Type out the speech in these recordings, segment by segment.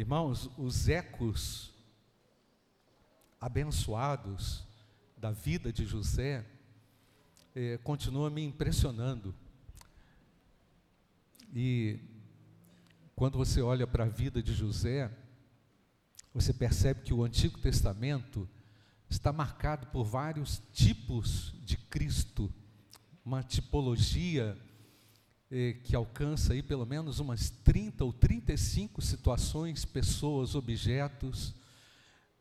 Irmãos, os ecos abençoados da vida de José eh, continuam me impressionando. E quando você olha para a vida de José, você percebe que o Antigo Testamento está marcado por vários tipos de Cristo, uma tipologia que alcança aí pelo menos umas 30 ou 35 situações, pessoas, objetos,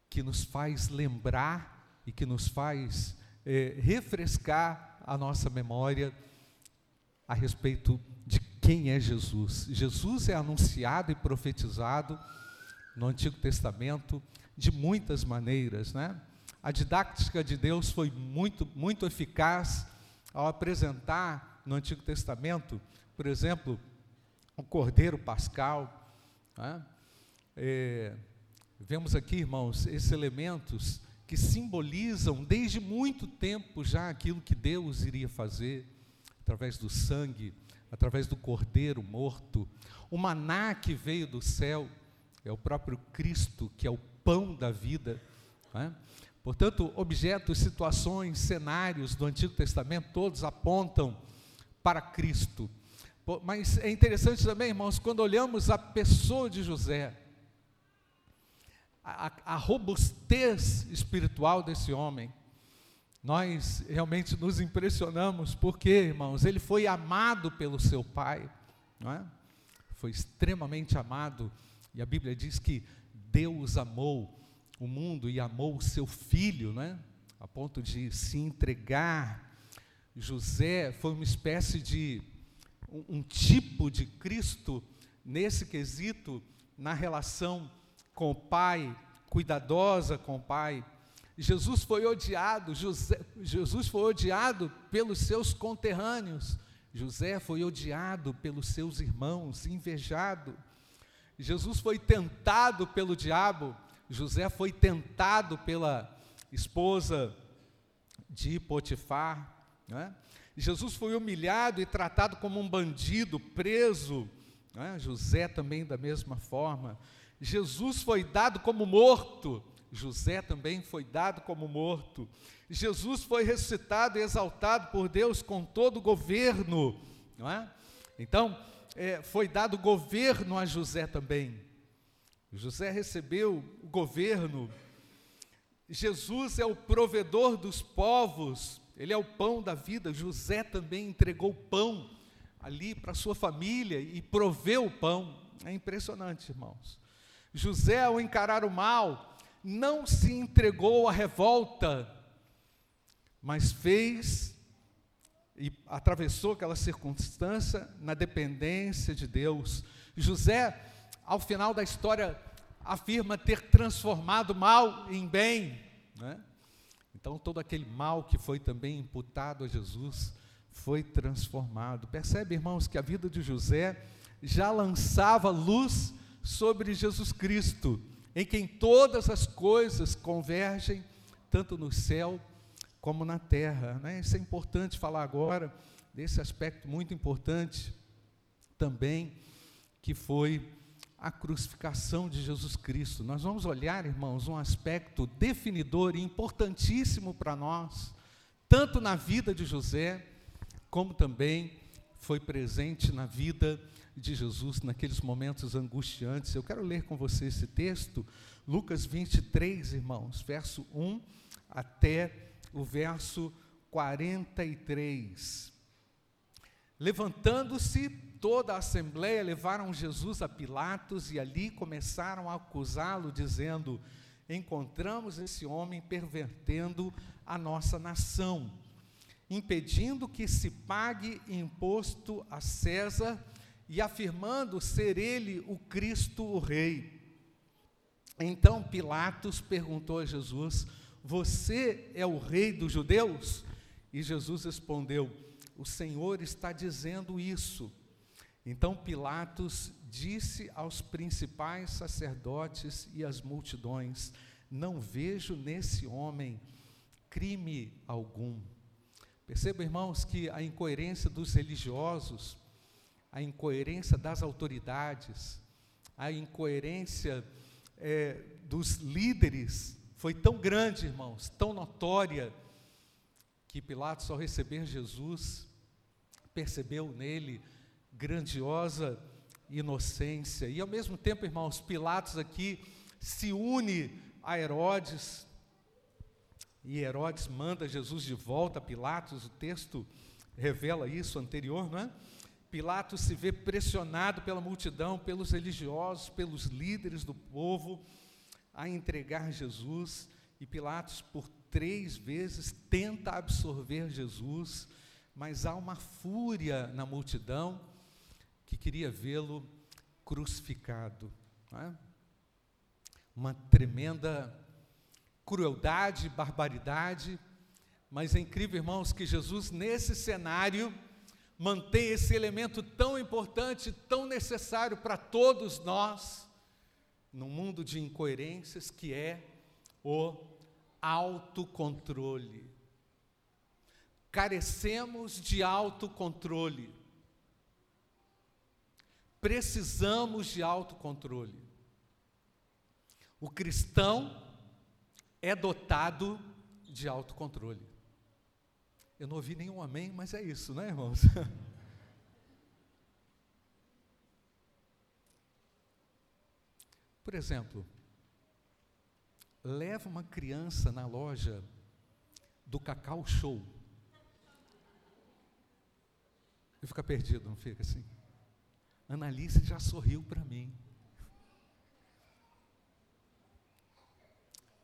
que nos faz lembrar e que nos faz eh, refrescar a nossa memória a respeito de quem é Jesus. Jesus é anunciado e profetizado no Antigo Testamento de muitas maneiras, né? A didática de Deus foi muito, muito eficaz ao apresentar no Antigo Testamento, por exemplo, o Cordeiro Pascal. Né? É, vemos aqui, irmãos, esses elementos que simbolizam desde muito tempo já aquilo que Deus iria fazer através do sangue, através do cordeiro morto, o maná que veio do céu, é o próprio Cristo, que é o pão da vida. Né? Portanto, objetos, situações, cenários do Antigo Testamento, todos apontam para Cristo. Mas é interessante também, irmãos, quando olhamos a pessoa de José, a, a robustez espiritual desse homem, nós realmente nos impressionamos, porque, irmãos, ele foi amado pelo seu pai, não é? foi extremamente amado, e a Bíblia diz que Deus amou o mundo e amou o seu filho, né? a ponto de se entregar. José foi uma espécie de um, um tipo de Cristo nesse quesito, na relação com o pai, cuidadosa com o pai. Jesus foi odiado, José, Jesus foi odiado pelos seus conterrâneos, José foi odiado pelos seus irmãos, invejado. Jesus foi tentado pelo diabo, José foi tentado pela esposa de Potifar. Né? Jesus foi humilhado e tratado como um bandido, preso. Né? José também, da mesma forma. Jesus foi dado como morto. José também foi dado como morto. Jesus foi ressuscitado e exaltado por Deus com todo o governo. É? Então, é, foi dado governo a José também. José recebeu o governo. Jesus é o provedor dos povos, ele é o pão da vida. José também entregou pão ali para sua família e proveu o pão. É impressionante, irmãos. José, ao encarar o mal, não se entregou à revolta, mas fez e atravessou aquela circunstância na dependência de Deus. José ao final da história, afirma ter transformado mal em bem. Né? Então, todo aquele mal que foi também imputado a Jesus foi transformado. Percebe, irmãos, que a vida de José já lançava luz sobre Jesus Cristo, em quem todas as coisas convergem, tanto no céu como na terra. Né? Isso é importante falar agora, desse aspecto muito importante também, que foi a crucificação de Jesus Cristo. Nós vamos olhar, irmãos, um aspecto definidor e importantíssimo para nós, tanto na vida de José, como também foi presente na vida de Jesus naqueles momentos angustiantes. Eu quero ler com você esse texto, Lucas 23, irmãos, verso 1 até o verso 43. Levantando-se, toda a assembleia levaram Jesus a Pilatos e ali começaram a acusá-lo, dizendo: Encontramos esse homem pervertendo a nossa nação, impedindo que se pague imposto a César e afirmando ser ele o Cristo, o Rei. Então Pilatos perguntou a Jesus: Você é o rei dos judeus? E Jesus respondeu: O Senhor está dizendo isso. Então Pilatos disse aos principais sacerdotes e às multidões: Não vejo nesse homem crime algum. Perceba, irmãos, que a incoerência dos religiosos, a incoerência das autoridades, a incoerência é, dos líderes foi tão grande, irmãos, tão notória, que Pilatos, ao receber Jesus, percebeu nele grandiosa inocência. E ao mesmo tempo, irmãos, Pilatos aqui se une a Herodes, e Herodes manda Jesus de volta a Pilatos, o texto revela isso anterior, não é? Pilatos se vê pressionado pela multidão, pelos religiosos, pelos líderes do povo a entregar Jesus, e Pilatos, por três vezes, tenta absorver Jesus, mas há uma fúria na multidão que queria vê-lo crucificado. É? Uma tremenda crueldade, barbaridade, mas é incrível, irmãos, que Jesus, nesse cenário, mantém esse elemento tão importante, tão necessário para todos nós, num mundo de incoerências, que é o autocontrole. Carecemos de autocontrole. Precisamos de autocontrole. O cristão é dotado de autocontrole. Eu não ouvi nenhum amém, mas é isso, né, irmãos? Por exemplo, leva uma criança na loja do Cacau Show. E fica perdido, não fica assim? Annalise já sorriu para mim.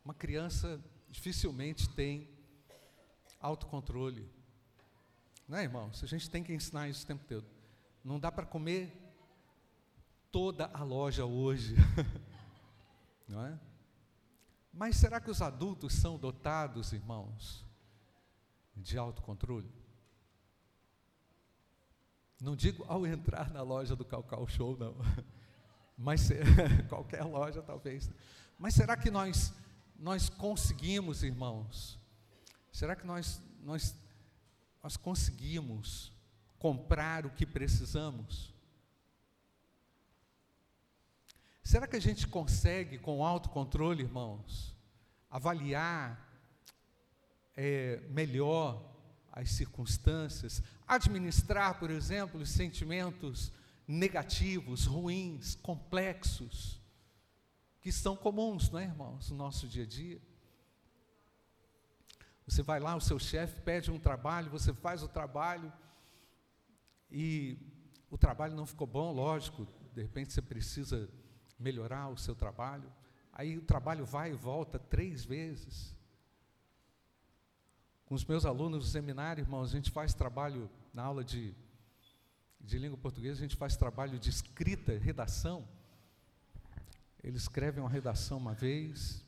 Uma criança dificilmente tem autocontrole. Não é, irmãos? A gente tem que ensinar isso o tempo todo. Não dá para comer toda a loja hoje. Não é? Mas será que os adultos são dotados, irmãos, de autocontrole? Não digo ao entrar na loja do Calcal Show, não. Mas qualquer loja talvez. Mas será que nós nós conseguimos, irmãos? Será que nós, nós, nós conseguimos comprar o que precisamos? Será que a gente consegue, com autocontrole, irmãos, avaliar é, melhor as circunstâncias, administrar, por exemplo, os sentimentos negativos, ruins, complexos? que são comuns, não é, irmãos, no nosso dia a dia. Você vai lá, o seu chefe pede um trabalho, você faz o trabalho e o trabalho não ficou bom, lógico, de repente você precisa melhorar o seu trabalho. Aí o trabalho vai e volta três vezes. Com os meus alunos do seminário, irmãos, a gente faz trabalho na aula de, de língua portuguesa, a gente faz trabalho de escrita, redação. Eles escrevem uma redação uma vez,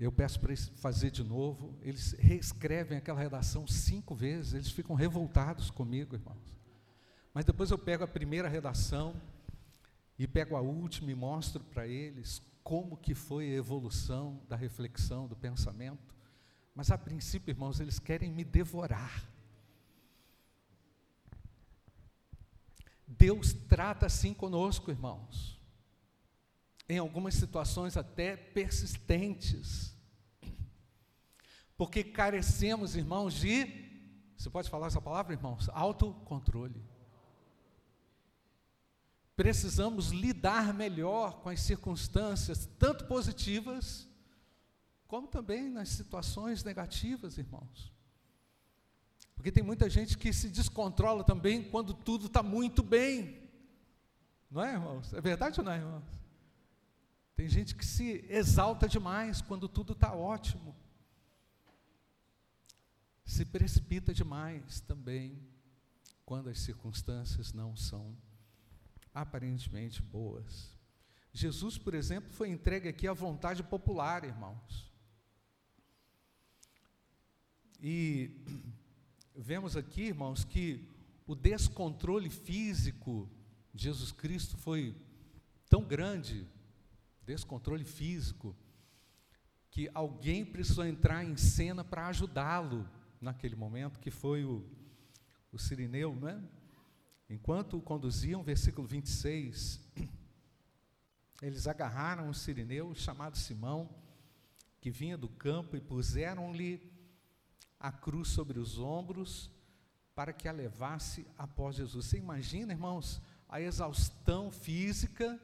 eu peço para eles fazer de novo, eles reescrevem aquela redação cinco vezes, eles ficam revoltados comigo, irmãos. Mas depois eu pego a primeira redação e pego a última e mostro para eles como que foi a evolução da reflexão, do pensamento. Mas a princípio, irmãos, eles querem me devorar. Deus trata assim conosco, irmãos em algumas situações até persistentes. Porque carecemos, irmãos, de. Você pode falar essa palavra, irmãos? Autocontrole. Precisamos lidar melhor com as circunstâncias, tanto positivas, como também nas situações negativas, irmãos. Porque tem muita gente que se descontrola também quando tudo está muito bem. Não é, irmãos? É verdade ou não, é, irmãos? Tem gente que se exalta demais quando tudo está ótimo. Se precipita demais também quando as circunstâncias não são aparentemente boas. Jesus, por exemplo, foi entregue aqui à vontade popular, irmãos. E vemos aqui, irmãos, que o descontrole físico de Jesus Cristo foi tão grande descontrole físico, que alguém precisou entrar em cena para ajudá-lo naquele momento, que foi o, o Sirineu, não é? Enquanto o conduziam, versículo 26, eles agarraram um sirineu chamado Simão, que vinha do campo, e puseram-lhe a cruz sobre os ombros para que a levasse após Jesus. Você imagina, irmãos, a exaustão física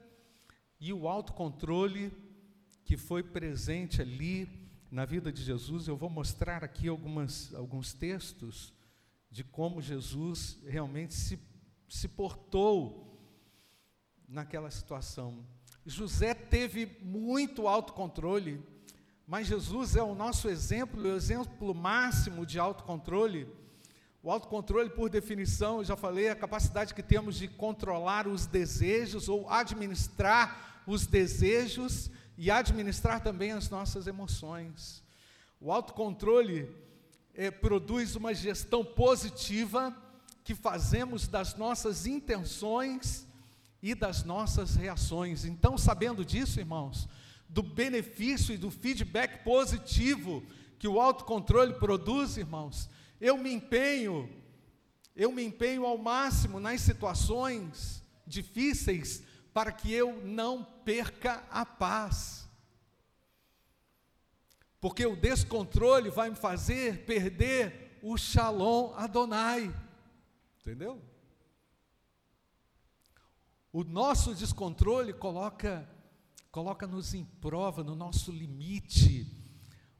e o autocontrole que foi presente ali na vida de Jesus. Eu vou mostrar aqui algumas, alguns textos de como Jesus realmente se, se portou naquela situação. José teve muito autocontrole, mas Jesus é o nosso exemplo, o exemplo máximo de autocontrole. O autocontrole, por definição, eu já falei, é a capacidade que temos de controlar os desejos ou administrar os desejos e administrar também as nossas emoções. O autocontrole é, produz uma gestão positiva que fazemos das nossas intenções e das nossas reações. Então, sabendo disso, irmãos, do benefício e do feedback positivo que o autocontrole produz, irmãos, eu me empenho, eu me empenho ao máximo nas situações difíceis para que eu não perca a paz. Porque o descontrole vai me fazer perder o Shalom Adonai. Entendeu? O nosso descontrole coloca coloca-nos em prova no nosso limite.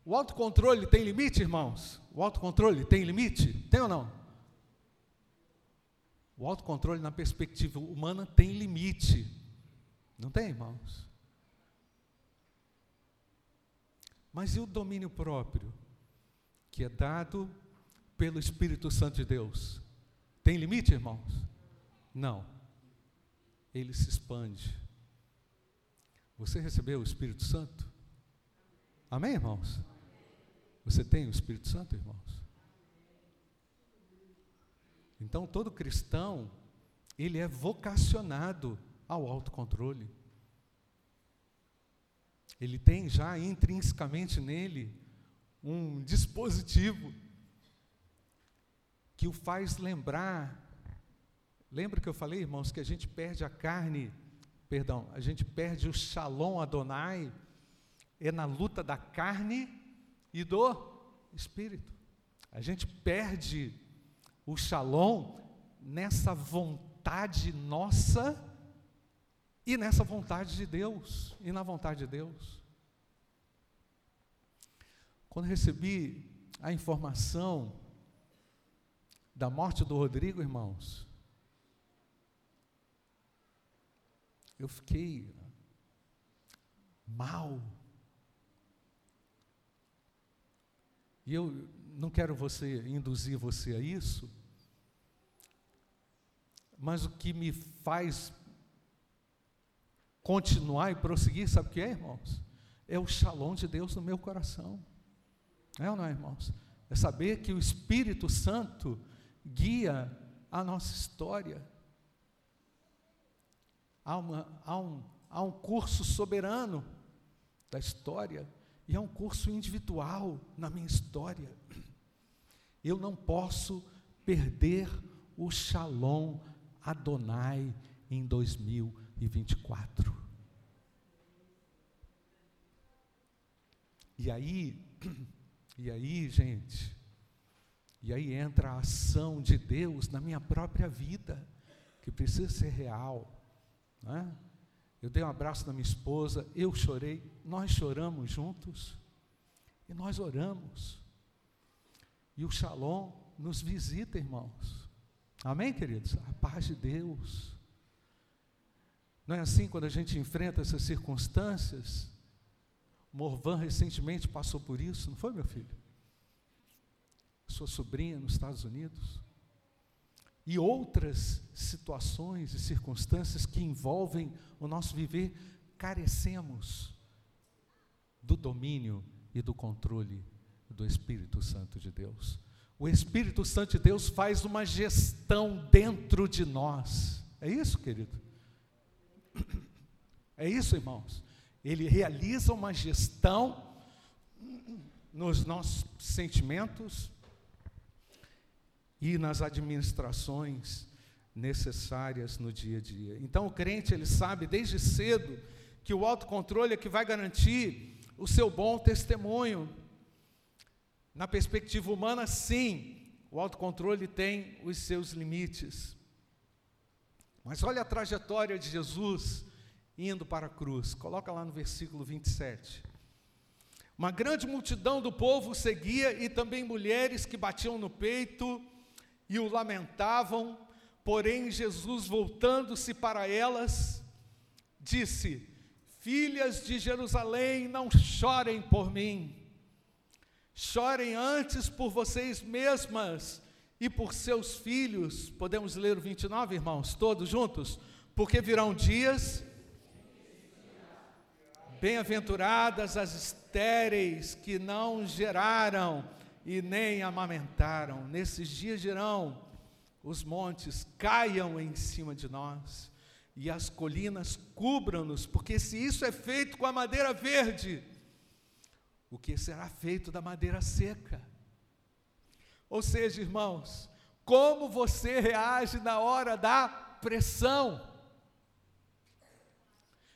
O autocontrole tem limite, irmãos? O autocontrole tem limite? Tem ou não? O autocontrole, na perspectiva humana, tem limite. Não tem, irmãos? Mas e o domínio próprio, que é dado pelo Espírito Santo de Deus? Tem limite, irmãos? Não. Ele se expande. Você recebeu o Espírito Santo? Amém, irmãos? Você tem o Espírito Santo, irmãos? Então, todo cristão, ele é vocacionado ao autocontrole. Ele tem já intrinsecamente nele um dispositivo que o faz lembrar. Lembra que eu falei, irmãos, que a gente perde a carne, perdão, a gente perde o Shalom Adonai, é na luta da carne e do espírito. A gente perde o shalom nessa vontade nossa e nessa vontade de Deus, e na vontade de Deus. Quando recebi a informação da morte do Rodrigo, irmãos, eu fiquei mal, E eu não quero você induzir você a isso, mas o que me faz continuar e prosseguir, sabe o que é, irmãos? É o shalom de Deus no meu coração. É ou não é, irmãos? É saber que o Espírito Santo guia a nossa história. Há, uma, há, um, há um curso soberano da história e é um curso individual na minha história. Eu não posso perder o Shalom Adonai em 2024. E aí, e aí, gente, e aí entra a ação de Deus na minha própria vida, que precisa ser real. Não é? Eu dei um abraço na minha esposa, eu chorei, nós choramos juntos e nós oramos. E o Shalom nos visita, irmãos. Amém, queridos? A paz de Deus. Não é assim quando a gente enfrenta essas circunstâncias? Morvan recentemente passou por isso, não foi, meu filho? Sua sobrinha nos Estados Unidos e outras situações e circunstâncias que envolvem o nosso viver, carecemos do domínio e do controle do Espírito Santo de Deus. O Espírito Santo de Deus faz uma gestão dentro de nós. É isso, querido? É isso, irmãos. Ele realiza uma gestão nos nossos sentimentos, e nas administrações necessárias no dia a dia. Então o crente ele sabe desde cedo que o autocontrole é que vai garantir o seu bom testemunho. Na perspectiva humana, sim, o autocontrole tem os seus limites. Mas olha a trajetória de Jesus indo para a cruz. Coloca lá no versículo 27. Uma grande multidão do povo seguia e também mulheres que batiam no peito e o lamentavam. Porém, Jesus, voltando-se para elas, disse: Filhas de Jerusalém, não chorem por mim, chorem antes por vocês mesmas e por seus filhos. Podemos ler o 29, irmãos, todos juntos? Porque virão dias Bem-aventuradas as estéreis que não geraram e nem amamentaram. Nesses dias dirão: os montes caiam em cima de nós e as colinas cubram-nos, porque se isso é feito com a madeira verde, o que será feito da madeira seca? Ou seja, irmãos, como você reage na hora da pressão?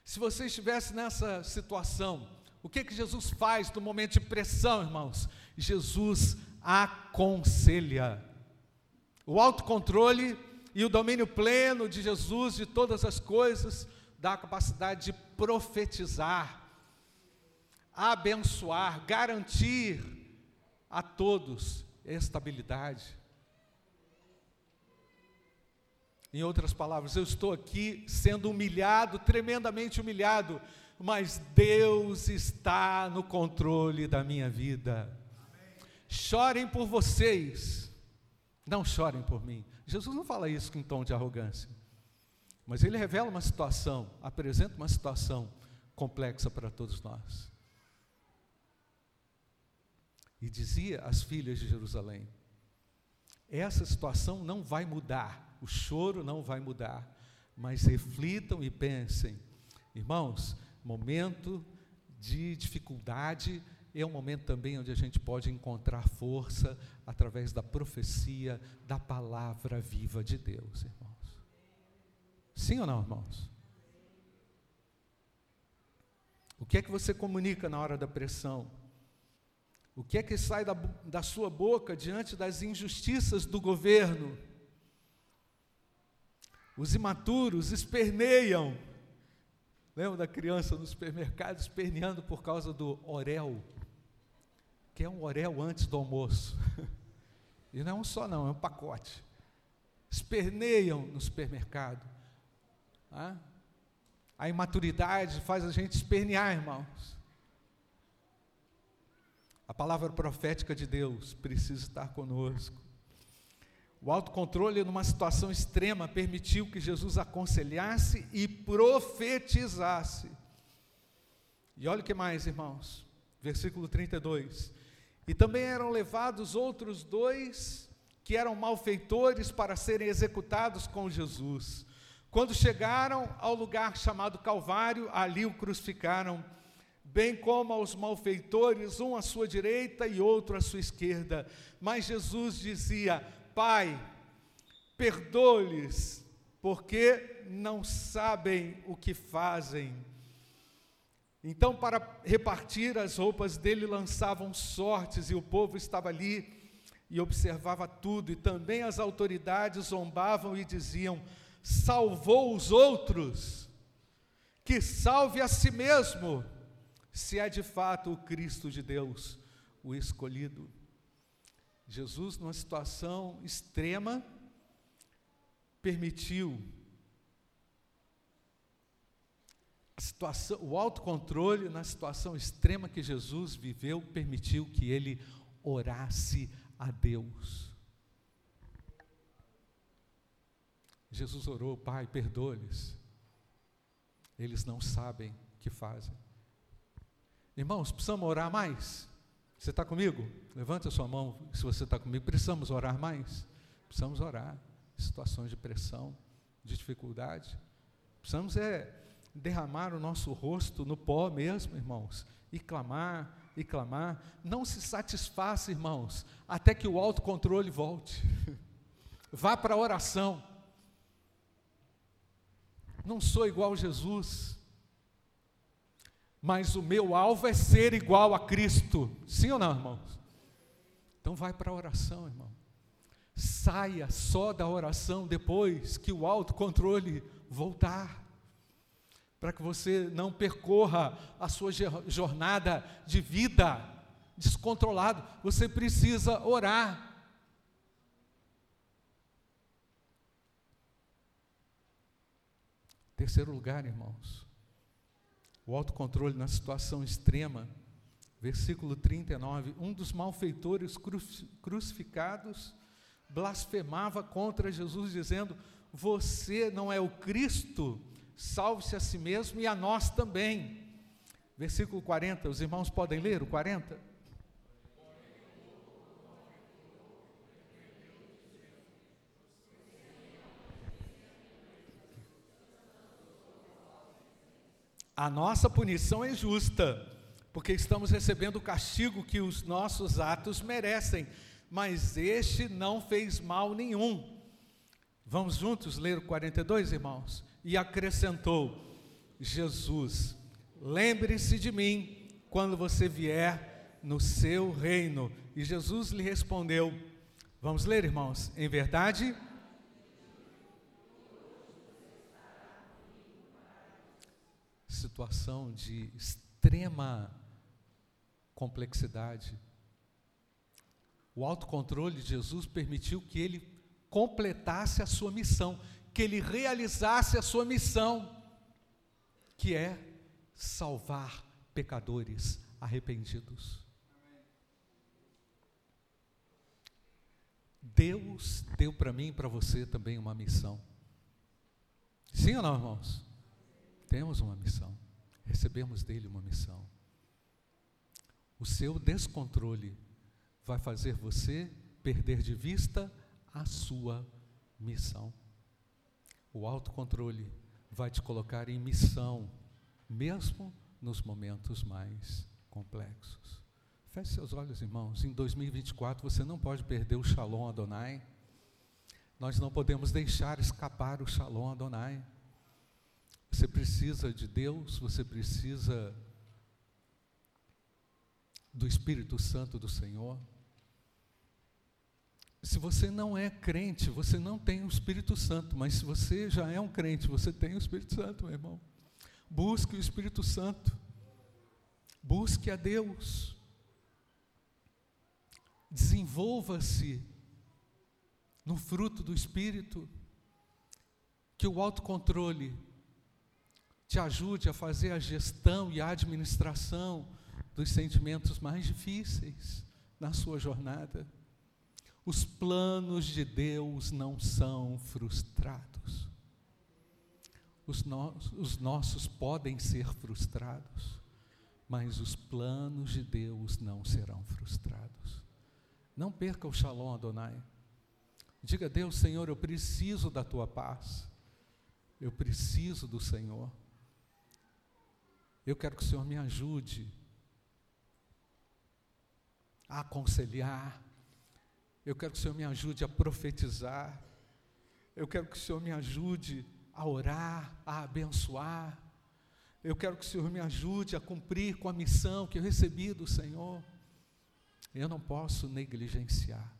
Se você estivesse nessa situação, o que que Jesus faz no momento de pressão, irmãos? Jesus aconselha. O autocontrole e o domínio pleno de Jesus de todas as coisas dá a capacidade de profetizar, abençoar, garantir a todos estabilidade. Em outras palavras, eu estou aqui sendo humilhado, tremendamente humilhado, mas Deus está no controle da minha vida. Chorem por vocês, não chorem por mim. Jesus não fala isso em tom de arrogância, mas ele revela uma situação, apresenta uma situação complexa para todos nós. E dizia às filhas de Jerusalém: essa situação não vai mudar o choro não vai mudar, mas reflitam e pensem, irmãos, momento de dificuldade é um momento também onde a gente pode encontrar força através da profecia, da palavra viva de Deus, irmãos. Sim ou não, irmãos? O que é que você comunica na hora da pressão? O que é que sai da, da sua boca diante das injustiças do governo? Os imaturos esperneiam. Lembra da criança no supermercado esperneando por causa do orel? Que é um orel antes do almoço. E não é um só, não, é um pacote. Esperneiam no supermercado. A imaturidade faz a gente espernear, irmãos. A palavra profética de Deus precisa estar conosco. O autocontrole, numa situação extrema, permitiu que Jesus aconselhasse e profetizasse. E olha o que mais, irmãos. Versículo 32. E também eram levados outros dois que eram malfeitores para serem executados com Jesus. Quando chegaram ao lugar chamado Calvário, ali o crucificaram, bem como aos malfeitores, um à sua direita e outro à sua esquerda. Mas Jesus dizia: Pai, perdoe-lhes, porque não sabem o que fazem. Então, para repartir as roupas dele, lançavam sortes, e o povo estava ali e observava tudo, e também as autoridades zombavam e diziam: salvou os outros, que salve a si mesmo, se é de fato o Cristo de Deus, o escolhido. Jesus, numa situação extrema, permitiu a situação, o autocontrole na situação extrema que Jesus viveu, permitiu que ele orasse a Deus. Jesus orou, Pai, perdoe-lhes. Eles não sabem o que fazem. Irmãos, precisamos orar mais? Você está comigo? Levanta a sua mão se você está comigo. Precisamos orar mais? Precisamos orar. Situações de pressão, de dificuldade. Precisamos é derramar o nosso rosto no pó mesmo, irmãos, e clamar, e clamar. Não se satisfaça, irmãos, até que o autocontrole volte. Vá para a oração. não sou igual a Jesus, mas o meu alvo é ser igual a Cristo. Sim ou não, irmãos? Então vai para a oração, irmão. Saia só da oração depois que o autocontrole voltar. Para que você não percorra a sua jornada de vida descontrolado. Você precisa orar. Terceiro lugar, irmãos, o autocontrole na situação extrema, versículo 39, um dos malfeitores crucificados blasfemava contra Jesus, dizendo: Você não é o Cristo, salve-se a si mesmo e a nós também. Versículo 40, os irmãos podem ler o 40? A nossa punição é justa, porque estamos recebendo o castigo que os nossos atos merecem, mas este não fez mal nenhum. Vamos juntos ler o 42, irmãos? E acrescentou: Jesus, lembre-se de mim quando você vier no seu reino. E Jesus lhe respondeu: Vamos ler, irmãos? Em verdade, situação de extrema complexidade. O autocontrole de Jesus permitiu que ele completasse a sua missão, que ele realizasse a sua missão, que é salvar pecadores arrependidos. Deus deu para mim e para você também uma missão. Sim ou não, irmãos? Temos uma missão, recebemos dele uma missão. O seu descontrole vai fazer você perder de vista a sua missão. O autocontrole vai te colocar em missão, mesmo nos momentos mais complexos. Feche seus olhos, irmãos. Em 2024 você não pode perder o Shalom Adonai. Nós não podemos deixar escapar o Shalom Adonai. Você precisa de Deus, você precisa do Espírito Santo do Senhor. Se você não é crente, você não tem o Espírito Santo, mas se você já é um crente, você tem o Espírito Santo, meu irmão. Busque o Espírito Santo. Busque a Deus. Desenvolva-se no fruto do Espírito, que o autocontrole te ajude a fazer a gestão e a administração dos sentimentos mais difíceis na sua jornada. Os planos de Deus não são frustrados. Os, no, os nossos podem ser frustrados, mas os planos de Deus não serão frustrados. Não perca o Shalom Adonai. Diga a Deus, Senhor, eu preciso da tua paz. Eu preciso do Senhor. Eu quero que o Senhor me ajude a aconselhar. Eu quero que o Senhor me ajude a profetizar. Eu quero que o Senhor me ajude a orar, a abençoar. Eu quero que o Senhor me ajude a cumprir com a missão que eu recebi do Senhor. Eu não posso negligenciar.